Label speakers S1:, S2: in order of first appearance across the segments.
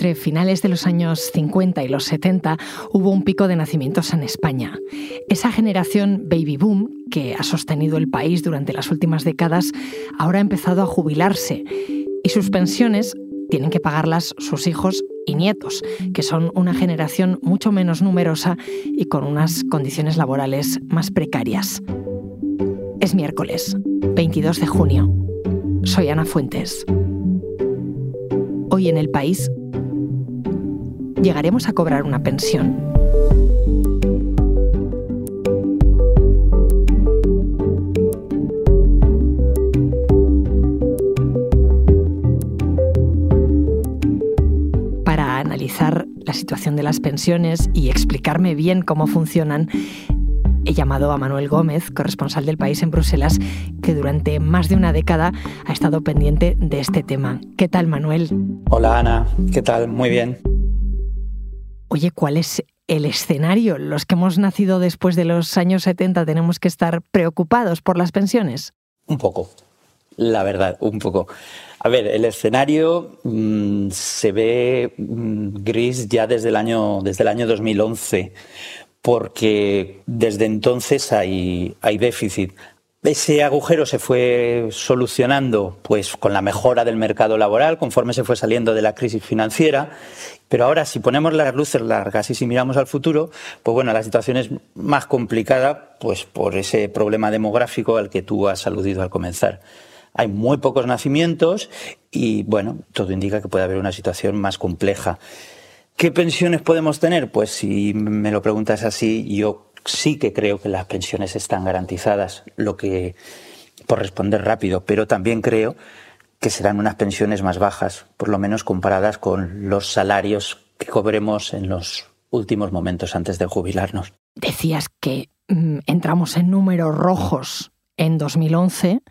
S1: Entre finales de los años 50 y los 70 hubo un pico de nacimientos en España. Esa generación baby boom, que ha sostenido el país durante las últimas décadas, ahora ha empezado a jubilarse y sus pensiones tienen que pagarlas sus hijos y nietos, que son una generación mucho menos numerosa y con unas condiciones laborales más precarias. Es miércoles, 22 de junio. Soy Ana Fuentes. Hoy en el país llegaremos a cobrar una pensión. Para analizar la situación de las pensiones y explicarme bien cómo funcionan, he llamado a Manuel Gómez, corresponsal del país en Bruselas, que durante más de una década ha estado pendiente de este tema. ¿Qué tal, Manuel?
S2: Hola, Ana. ¿Qué tal? Muy bien.
S1: Oye, ¿cuál es el escenario? Los que hemos nacido después de los años 70 tenemos que estar preocupados por las pensiones.
S2: Un poco, la verdad, un poco. A ver, el escenario mmm, se ve mmm, gris ya desde el año, desde el año 2011, porque desde entonces hay, hay déficit. Ese agujero se fue solucionando pues, con la mejora del mercado laboral conforme se fue saliendo de la crisis financiera. Pero ahora, si ponemos las luces largas y si miramos al futuro, pues bueno, la situación es más complicada pues, por ese problema demográfico al que tú has aludido al comenzar. Hay muy pocos nacimientos y, bueno, todo indica que puede haber una situación más compleja. ¿Qué pensiones podemos tener? Pues si me lo preguntas así, yo sí que creo que las pensiones están garantizadas, lo que por responder rápido, pero también creo que serán unas pensiones más bajas, por lo menos comparadas con los salarios que cobremos en los últimos momentos antes de jubilarnos.
S1: Decías que mm, entramos en números rojos en 2011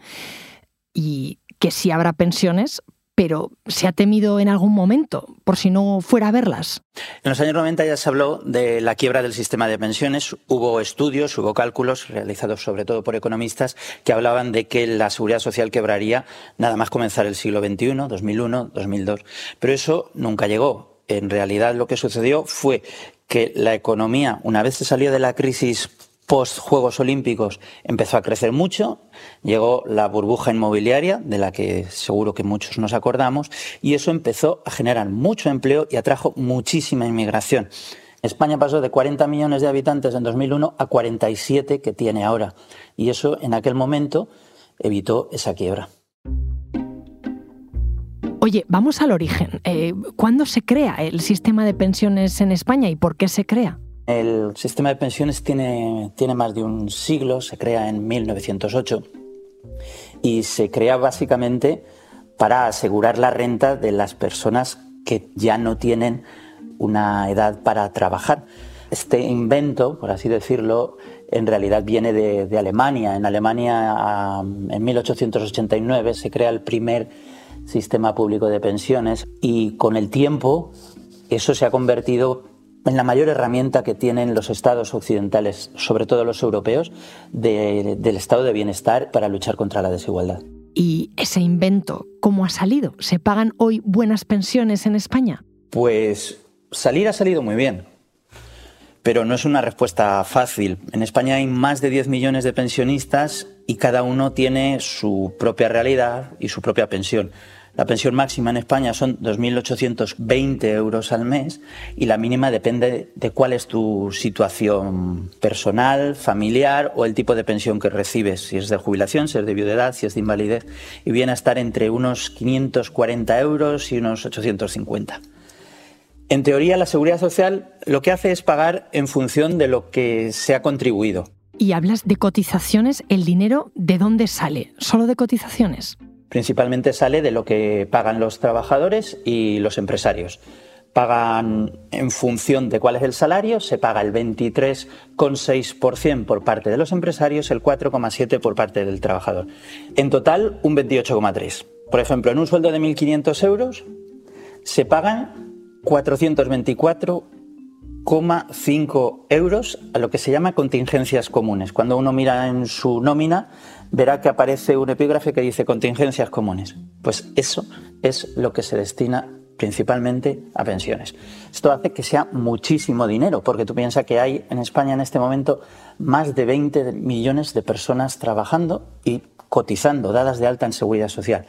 S1: y que sí habrá pensiones, pero ¿se ha temido en algún momento por si no fuera a verlas?
S2: En los años 90 ya se habló de la quiebra del sistema de pensiones. Hubo estudios, hubo cálculos realizados sobre todo por economistas que hablaban de que la seguridad social quebraría nada más comenzar el siglo XXI, 2001, 2002. Pero eso nunca llegó. En realidad lo que sucedió fue que la economía, una vez se salió de la crisis post Juegos Olímpicos empezó a crecer mucho, llegó la burbuja inmobiliaria, de la que seguro que muchos nos acordamos, y eso empezó a generar mucho empleo y atrajo muchísima inmigración. España pasó de 40 millones de habitantes en 2001 a 47 que tiene ahora, y eso en aquel momento evitó esa quiebra.
S1: Oye, vamos al origen. Eh, ¿Cuándo se crea el sistema de pensiones en España y por qué se crea?
S2: El sistema de pensiones tiene, tiene más de un siglo, se crea en 1908 y se crea básicamente para asegurar la renta de las personas que ya no tienen una edad para trabajar. Este invento, por así decirlo, en realidad viene de, de Alemania. En Alemania, en 1889, se crea el primer sistema público de pensiones y con el tiempo eso se ha convertido en la mayor herramienta que tienen los estados occidentales, sobre todo los europeos, de, del estado de bienestar para luchar contra la desigualdad.
S1: ¿Y ese invento cómo ha salido? ¿Se pagan hoy buenas pensiones en España?
S2: Pues salir ha salido muy bien, pero no es una respuesta fácil. En España hay más de 10 millones de pensionistas y cada uno tiene su propia realidad y su propia pensión. La pensión máxima en España son 2.820 euros al mes y la mínima depende de cuál es tu situación personal, familiar o el tipo de pensión que recibes, si es de jubilación, si es de viudedad, si es de invalidez, y viene a estar entre unos 540 euros y unos 850. En teoría, la seguridad social lo que hace es pagar en función de lo que se ha contribuido.
S1: Y hablas de cotizaciones, ¿el dinero de dónde sale? ¿Solo de cotizaciones?
S2: Principalmente sale de lo que pagan los trabajadores y los empresarios. Pagan en función de cuál es el salario, se paga el 23,6% por parte de los empresarios, el 4,7% por parte del trabajador. En total, un 28,3%. Por ejemplo, en un sueldo de 1.500 euros se pagan 424,5 euros a lo que se llama contingencias comunes. Cuando uno mira en su nómina, verá que aparece un epígrafe que dice contingencias comunes. Pues eso es lo que se destina principalmente a pensiones. Esto hace que sea muchísimo dinero, porque tú piensas que hay en España en este momento más de 20 millones de personas trabajando y cotizando, dadas de alta en seguridad social.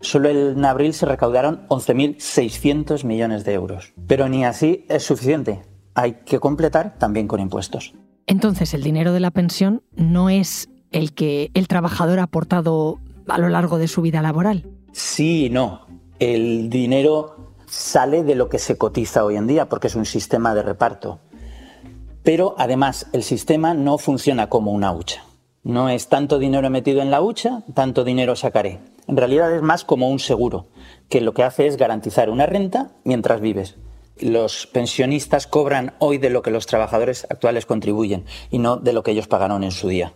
S2: Solo en abril se recaudaron 11.600 millones de euros. Pero ni así es suficiente. Hay que completar también con impuestos.
S1: Entonces, el dinero de la pensión no es el que el trabajador ha aportado a lo largo de su vida laboral.
S2: Sí y no. El dinero sale de lo que se cotiza hoy en día porque es un sistema de reparto. Pero además el sistema no funciona como una hucha. No es tanto dinero metido en la hucha, tanto dinero sacaré. En realidad es más como un seguro, que lo que hace es garantizar una renta mientras vives. Los pensionistas cobran hoy de lo que los trabajadores actuales contribuyen y no de lo que ellos pagaron en su día.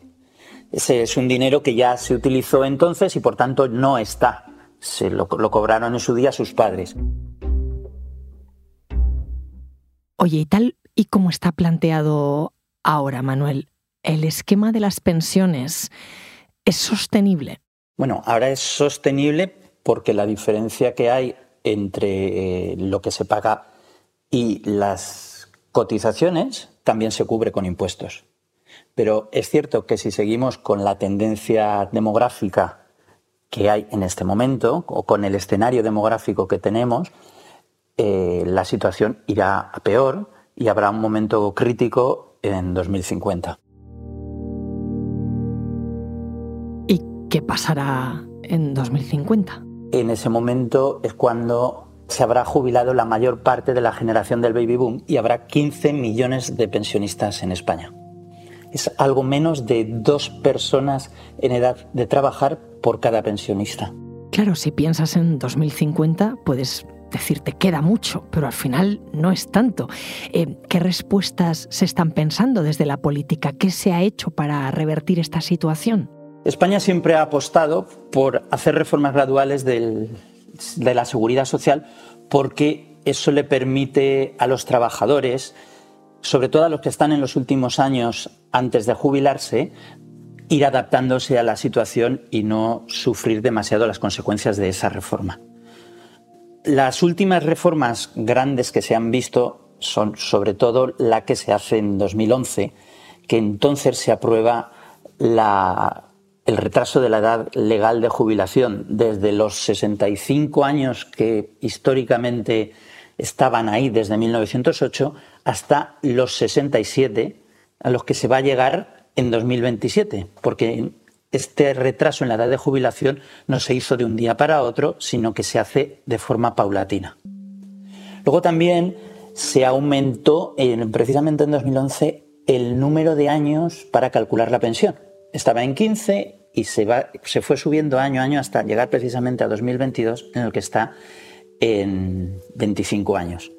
S2: Ese es un dinero que ya se utilizó entonces y por tanto no está. Se lo, lo cobraron en su día sus padres.
S1: Oye, ¿y tal y cómo está planteado ahora, Manuel? ¿El esquema de las pensiones es sostenible?
S2: Bueno, ahora es sostenible porque la diferencia que hay entre eh, lo que se paga y las cotizaciones también se cubre con impuestos. Pero es cierto que si seguimos con la tendencia demográfica que hay en este momento o con el escenario demográfico que tenemos, eh, la situación irá a peor y habrá un momento crítico en 2050.
S1: ¿Y qué pasará en 2050?
S2: En ese momento es cuando se habrá jubilado la mayor parte de la generación del baby boom y habrá 15 millones de pensionistas en España. Es algo menos de dos personas en edad de trabajar por cada pensionista.
S1: Claro, si piensas en 2050, puedes decirte queda mucho, pero al final no es tanto. Eh, ¿Qué respuestas se están pensando desde la política? ¿Qué se ha hecho para revertir esta situación?
S2: España siempre ha apostado por hacer reformas graduales de la seguridad social porque eso le permite a los trabajadores, sobre todo a los que están en los últimos años antes de jubilarse, ir adaptándose a la situación y no sufrir demasiado las consecuencias de esa reforma. Las últimas reformas grandes que se han visto son sobre todo la que se hace en 2011, que entonces se aprueba el retraso de la edad legal de jubilación desde los 65 años que históricamente estaban ahí desde 1908 hasta los 67 a los que se va a llegar en 2027, porque este retraso en la edad de jubilación no se hizo de un día para otro, sino que se hace de forma paulatina. Luego también se aumentó, precisamente en 2011, el número de años para calcular la pensión. Estaba en 15 y se, se fue subiendo año a año hasta llegar precisamente a 2022, en el que está en 25 años.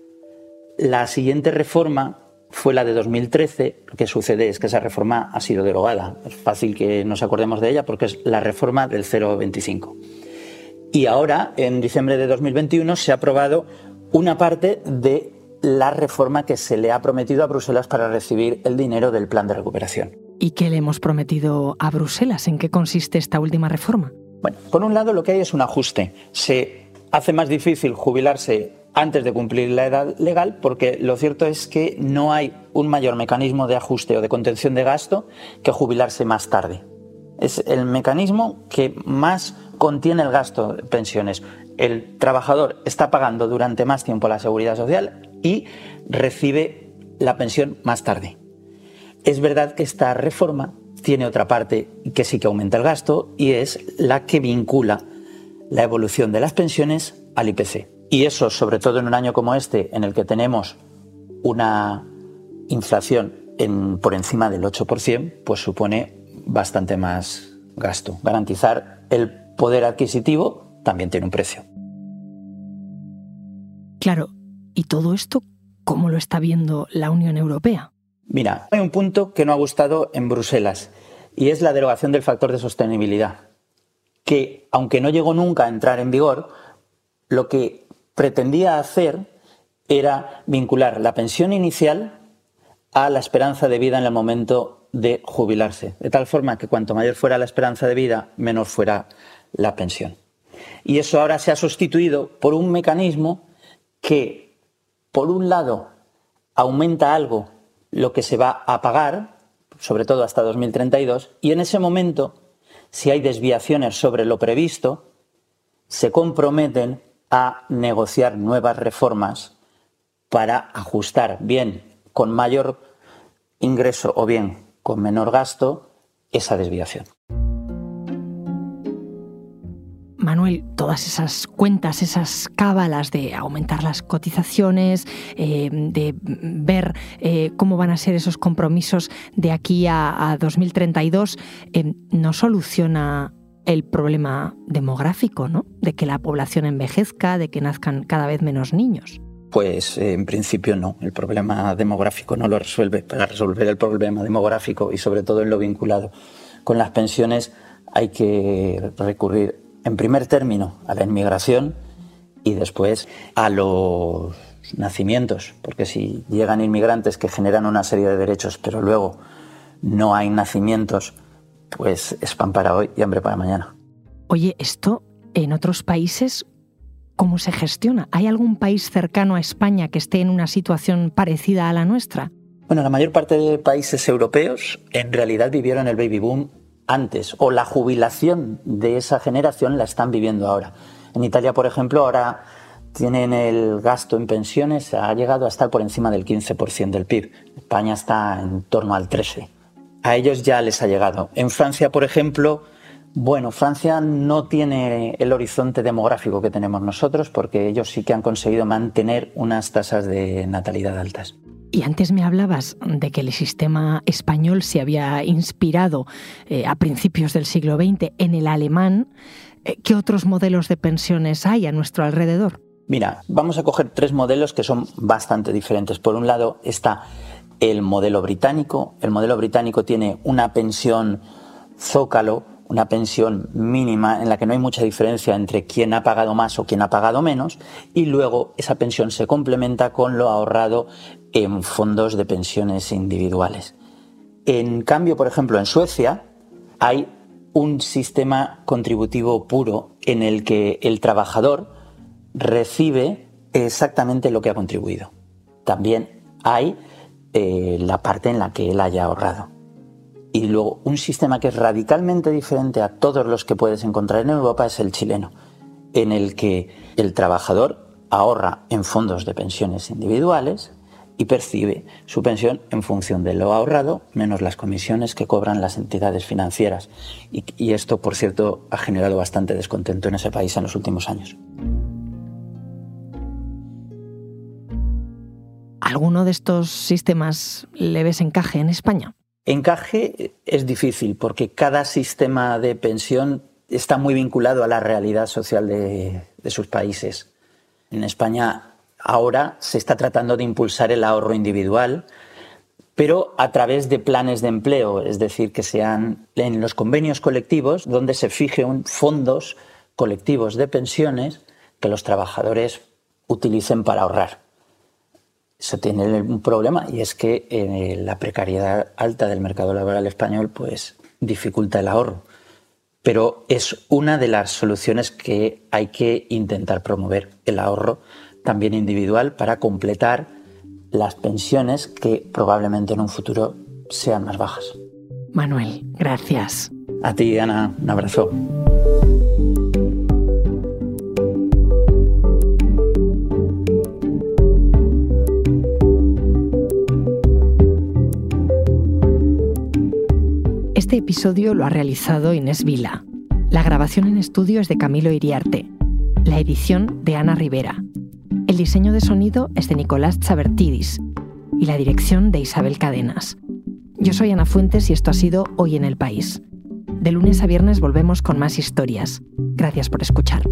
S2: La siguiente reforma fue la de 2013. Lo que sucede es que esa reforma ha sido derogada. Es fácil que nos acordemos de ella porque es la reforma del 0,25. Y ahora, en diciembre de 2021, se ha aprobado una parte de la reforma que se le ha prometido a Bruselas para recibir el dinero del plan de recuperación.
S1: ¿Y qué le hemos prometido a Bruselas? ¿En qué consiste esta última reforma?
S2: Bueno, por un lado lo que hay es un ajuste. Se hace más difícil jubilarse antes de cumplir la edad legal, porque lo cierto es que no hay un mayor mecanismo de ajuste o de contención de gasto que jubilarse más tarde. Es el mecanismo que más contiene el gasto de pensiones. El trabajador está pagando durante más tiempo la seguridad social y recibe la pensión más tarde. Es verdad que esta reforma tiene otra parte que sí que aumenta el gasto y es la que vincula la evolución de las pensiones al IPC. Y eso, sobre todo en un año como este, en el que tenemos una inflación por encima del 8%, pues supone bastante más gasto. Garantizar el poder adquisitivo también tiene un precio.
S1: Claro, ¿y todo esto cómo lo está viendo la Unión Europea?
S2: Mira, hay un punto que no ha gustado en Bruselas y es la derogación del factor de sostenibilidad, que aunque no llegó nunca a entrar en vigor, lo que pretendía hacer era vincular la pensión inicial a la esperanza de vida en el momento de jubilarse, de tal forma que cuanto mayor fuera la esperanza de vida, menor fuera la pensión. Y eso ahora se ha sustituido por un mecanismo que, por un lado, aumenta algo lo que se va a pagar, sobre todo hasta 2032, y en ese momento, si hay desviaciones sobre lo previsto, se comprometen a negociar nuevas reformas para ajustar bien con mayor ingreso o bien con menor gasto esa desviación.
S1: Manuel, todas esas cuentas, esas cábalas de aumentar las cotizaciones, eh, de ver eh, cómo van a ser esos compromisos de aquí a, 2032, eh, no soluciona el problema demográfico, ¿no? De que la población envejezca, de que nazcan cada vez menos niños.
S2: Pues en principio no, el problema demográfico no lo resuelve. Para resolver el problema demográfico y sobre todo en lo vinculado con las pensiones hay que recurrir en primer término a la inmigración y después a los nacimientos, porque si llegan inmigrantes que generan una serie de derechos, pero luego no hay nacimientos, pues es pan para hoy y hambre para mañana.
S1: Oye, esto en otros países, ¿cómo se gestiona? ¿Hay algún país cercano a España que esté en una situación parecida a la nuestra?
S2: Bueno, la mayor parte de países europeos en realidad vivieron el baby boom antes o la jubilación de esa generación la están viviendo ahora. En Italia, por ejemplo, ahora tienen el gasto en pensiones, ha llegado a estar por encima del 15% del PIB. España está en torno al 13%. A ellos ya les ha llegado. En Francia, por ejemplo, bueno, Francia no tiene el horizonte demográfico que tenemos nosotros porque ellos sí que han conseguido mantener unas tasas de natalidad altas.
S1: Y antes me hablabas de que el sistema español se había inspirado eh, a principios del siglo XX en el alemán. Eh, ¿Qué otros modelos de pensiones hay a nuestro alrededor?
S2: Mira, vamos a coger tres modelos que son bastante diferentes. Por un lado está el modelo británico. El modelo británico tiene una pensión zócalo, una pensión mínima en la que no hay mucha diferencia entre quién ha pagado más o quién ha pagado menos, y luego esa pensión se complementa con lo ahorrado en fondos de pensiones individuales. En cambio, por ejemplo, en Suecia hay un sistema contributivo puro en el que el trabajador recibe exactamente lo que ha contribuido. También hay eh, la parte en la que él haya ahorrado. Y luego un sistema que es radicalmente diferente a todos los que puedes encontrar en Europa es el chileno, en el que el trabajador ahorra en fondos de pensiones individuales, y percibe su pensión en función de lo ahorrado menos las comisiones que cobran las entidades financieras. Y, esto, por cierto, ha generado bastante descontento en ese país en los últimos años.
S1: ¿Alguno de estos sistemas le ves encaje en España?
S2: Encaje es difícil porque cada sistema de pensión está muy vinculado a la realidad social de, sus países. En España Ahora se está tratando de impulsar el ahorro individual, pero a través de planes de empleo, es decir, que sean en los convenios colectivos donde se fijen fondos colectivos de pensiones que los trabajadores utilicen para ahorrar. Eso tiene un problema y es que eh, la precariedad alta del mercado laboral español pues dificulta el ahorro. Pero es una de las soluciones que hay que intentar promover, el ahorro también individual para completar las pensiones que probablemente en un futuro sean más bajas.
S1: Manuel, gracias.
S2: A ti, Ana, un abrazo.
S1: Este episodio lo ha realizado Inés Vila. La grabación en estudio es de Camilo Iriarte. La edición de Ana Rivera. El diseño de sonido es de Nicolás Chabertidis y la dirección de Isabel Cadenas. Yo soy Ana Fuentes y esto ha sido Hoy en el País. De lunes a viernes volvemos con más historias. Gracias por escuchar.